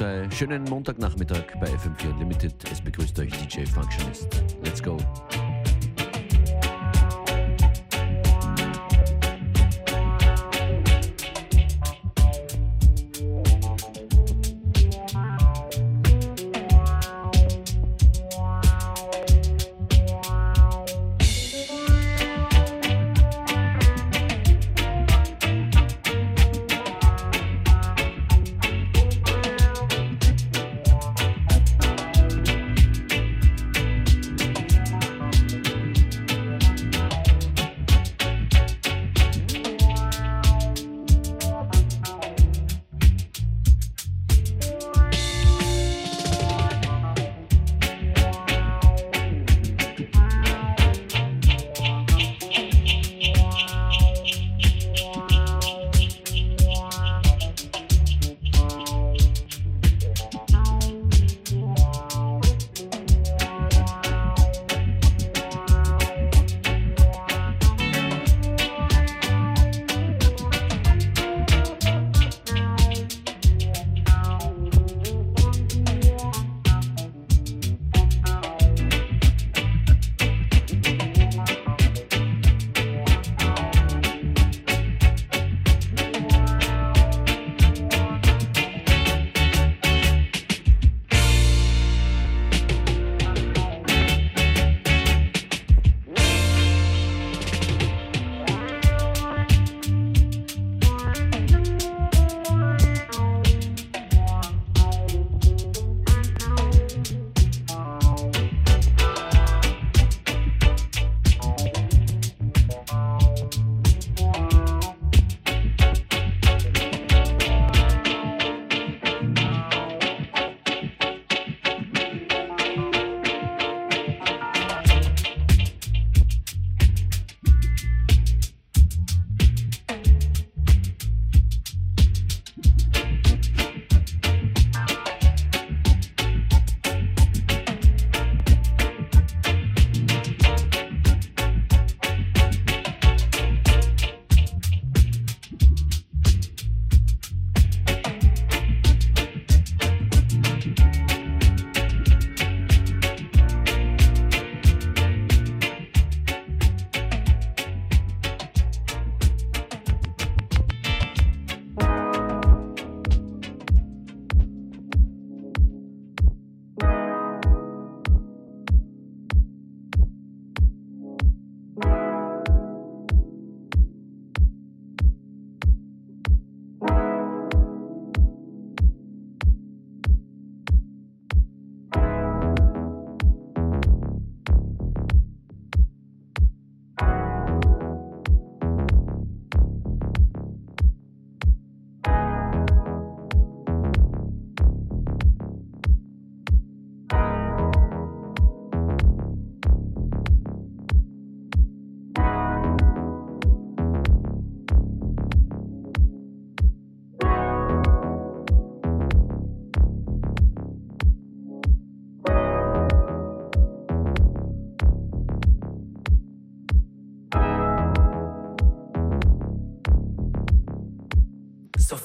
1212. Schönen Montagnachmittag bei FM4 Unlimited. Es begrüßt euch DJ Functionist. Let's go.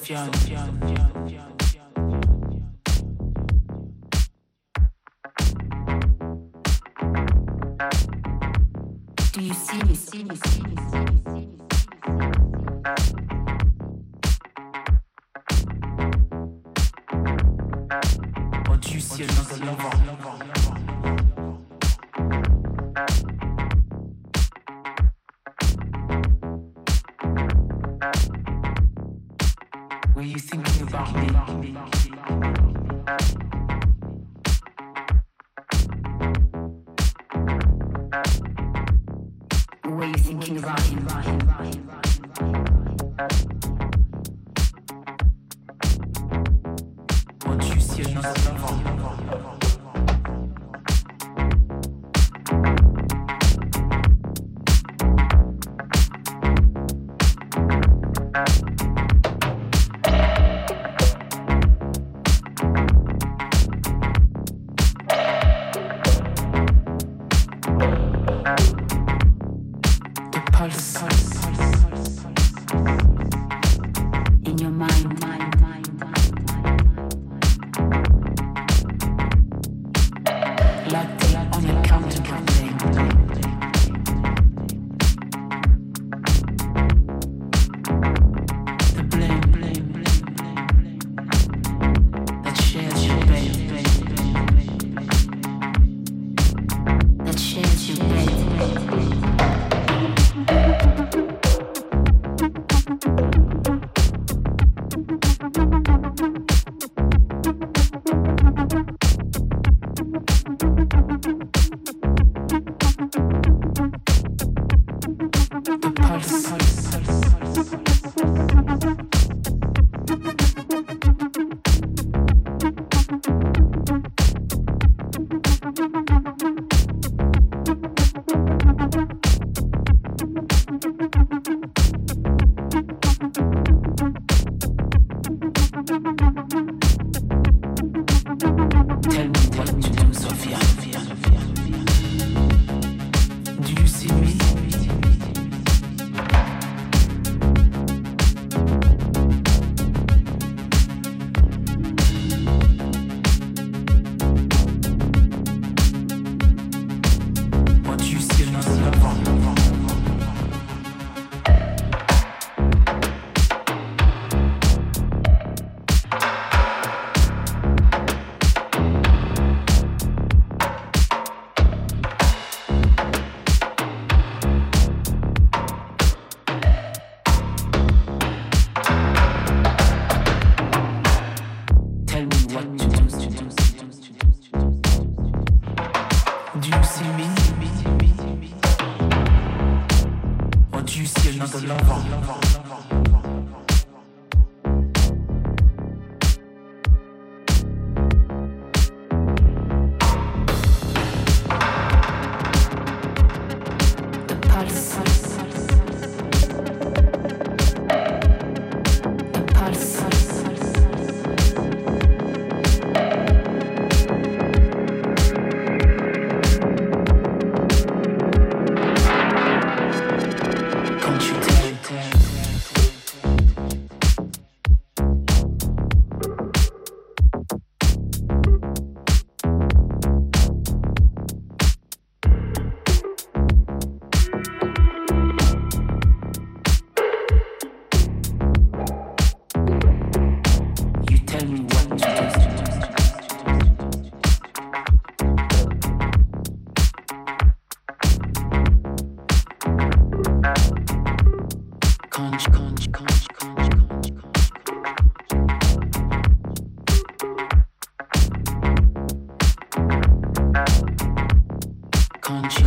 Do you see me? See me? See me? See me? See me? Ciel, dans un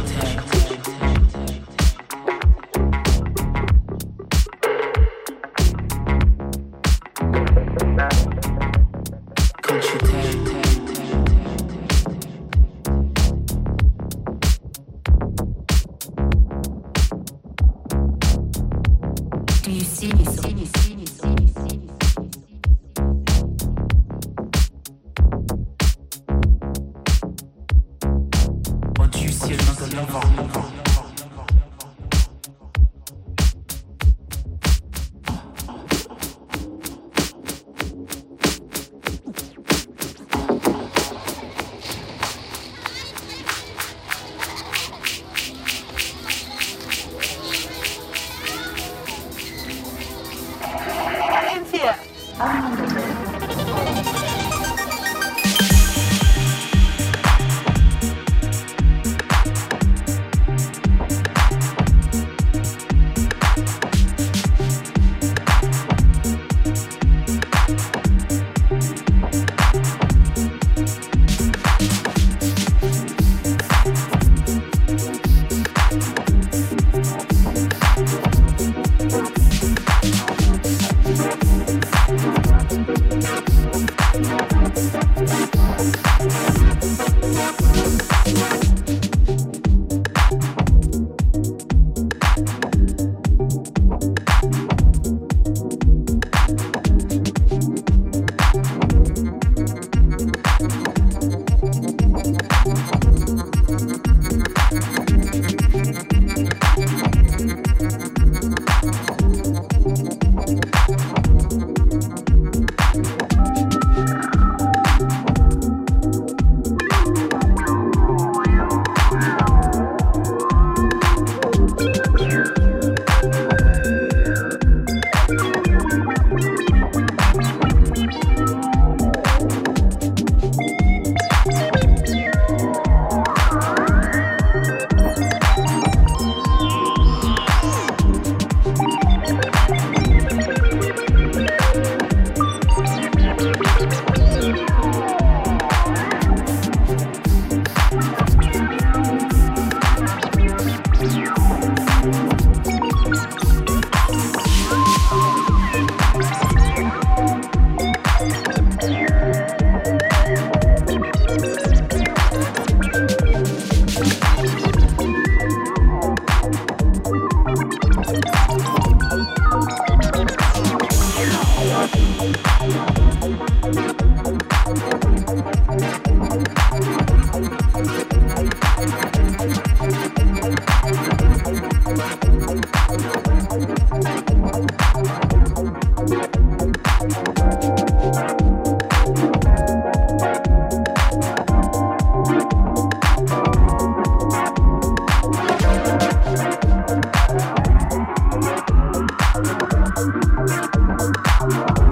temptation.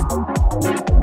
Música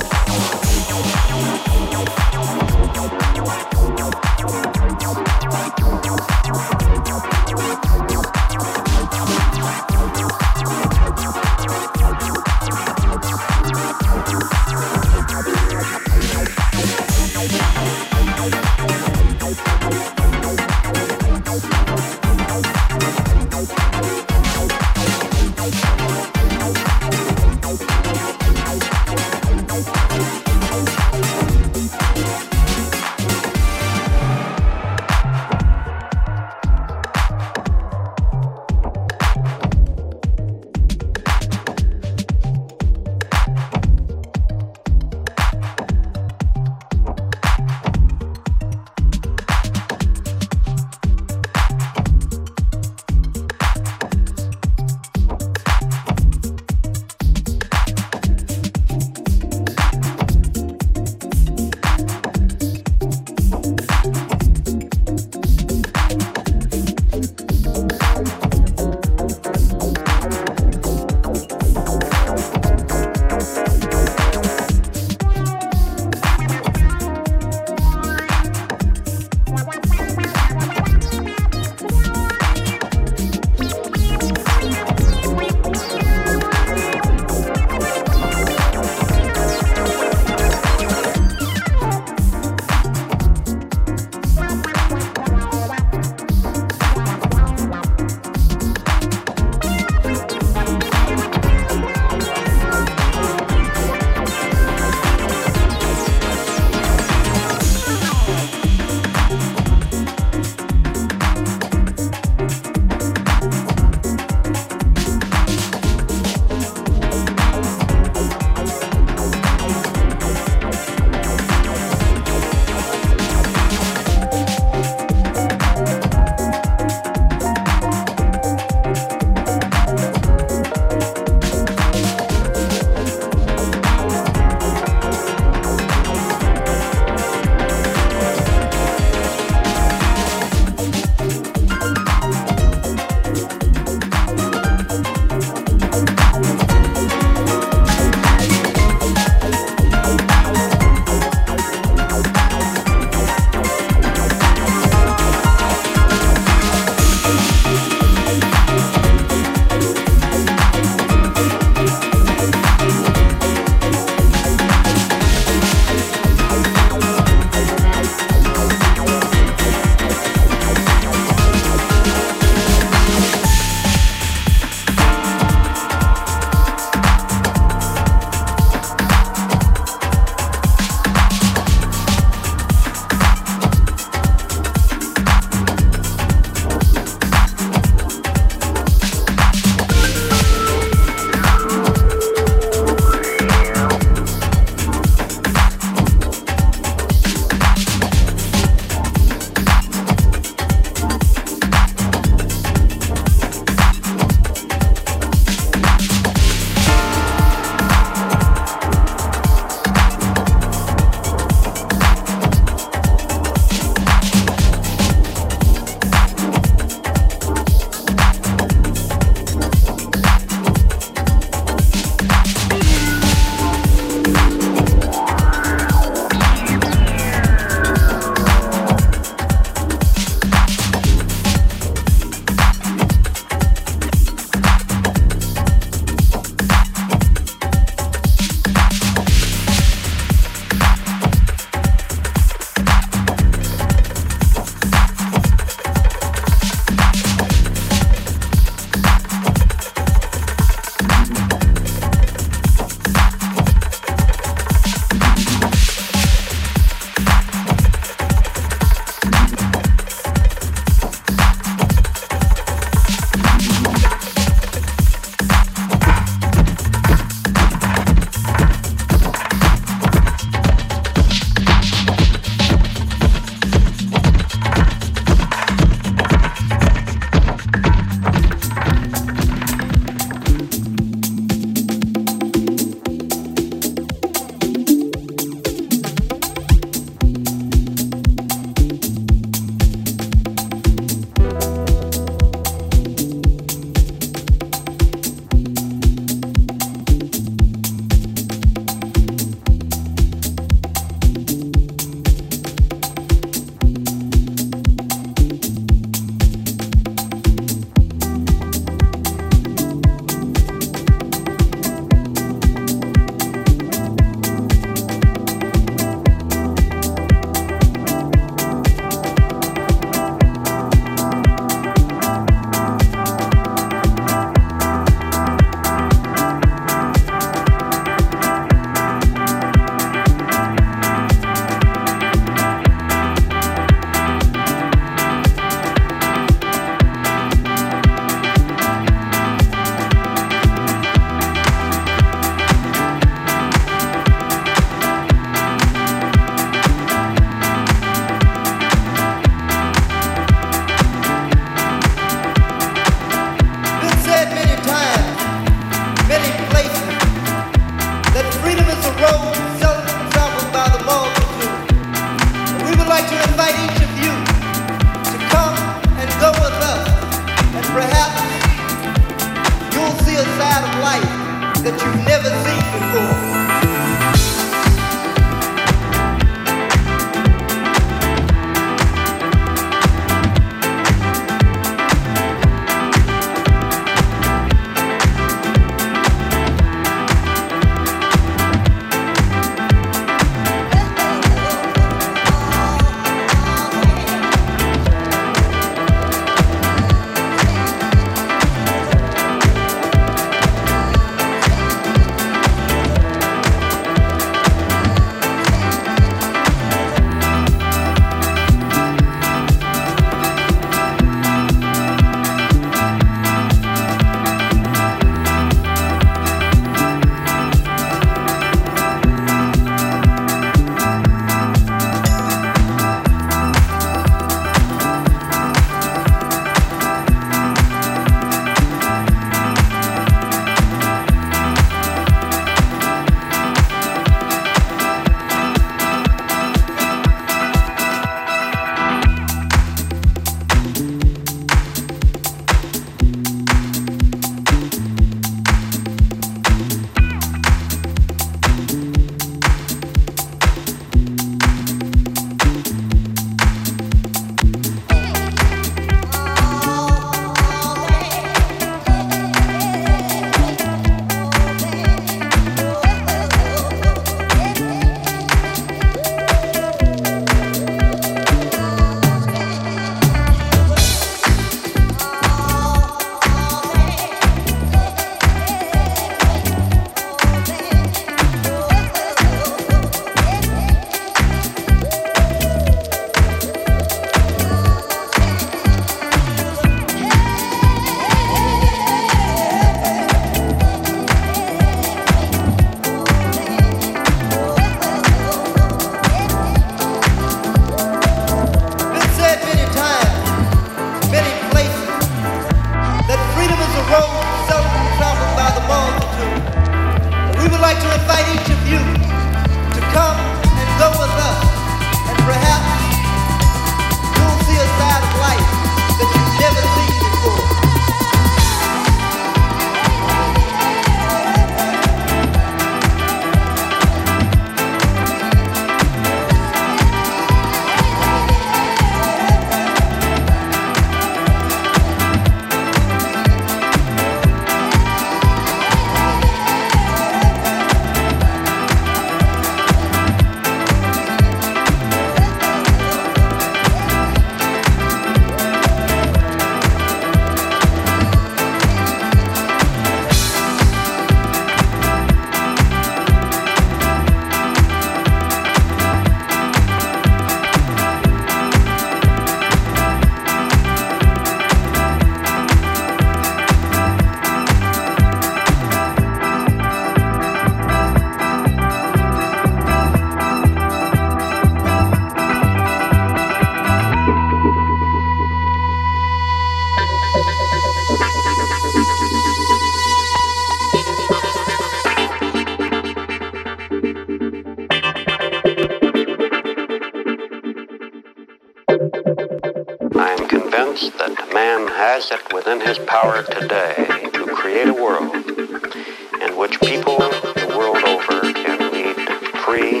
I am convinced that man has it within his power today to create a world in which people the world over can lead free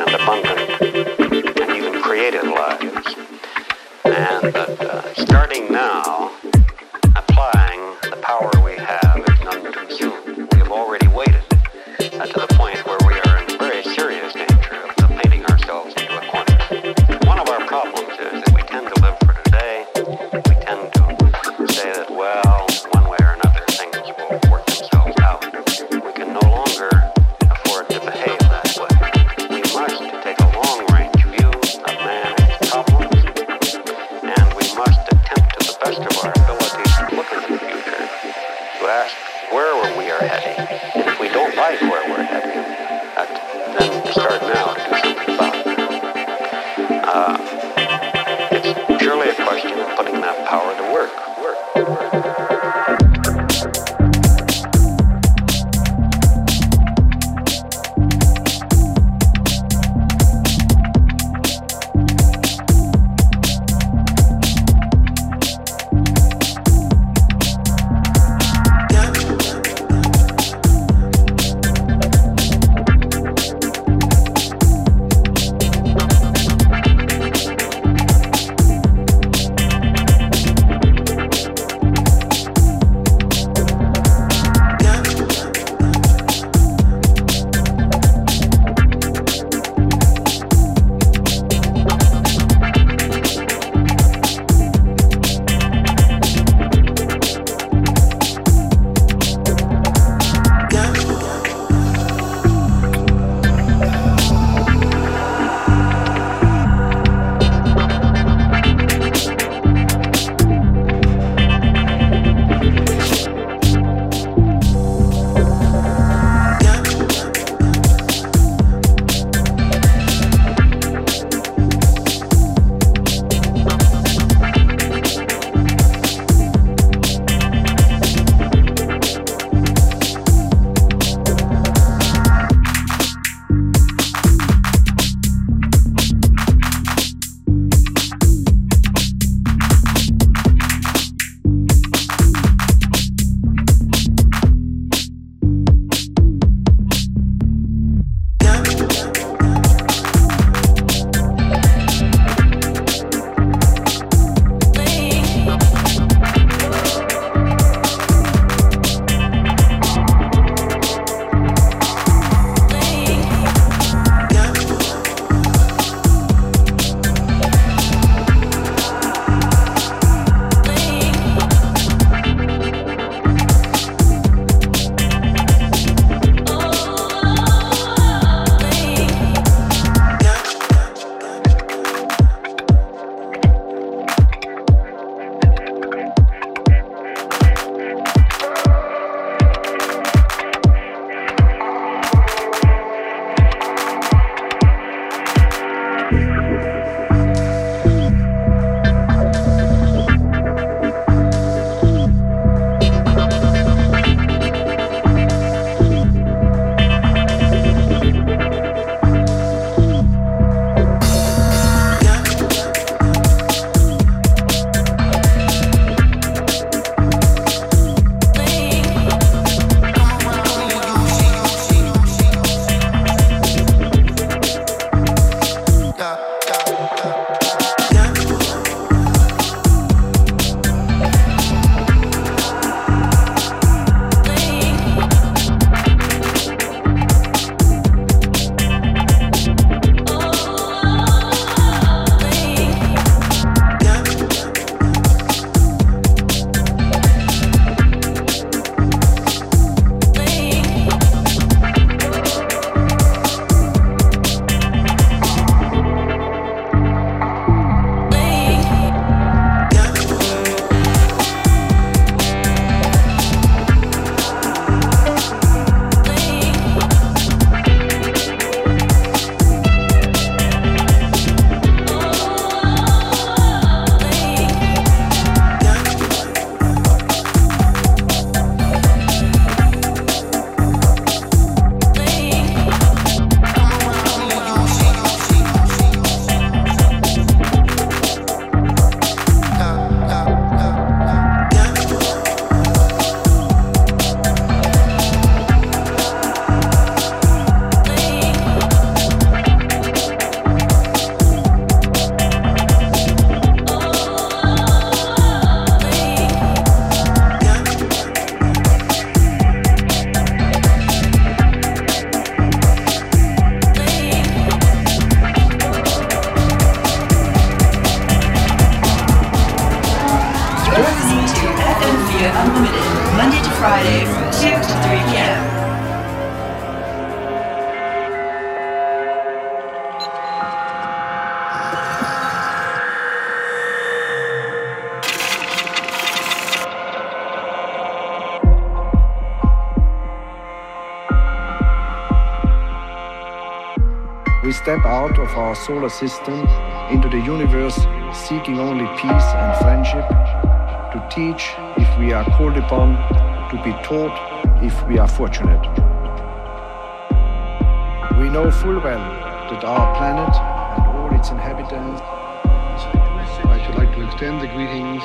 and abundant and even creative lives. And that uh, starting now, solar system into the universe seeking only peace and friendship, to teach if we are called upon, to be taught if we are fortunate. We know full well that our planet and all its inhabitants. I should like to extend the greetings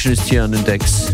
Function ist hier an den Decks.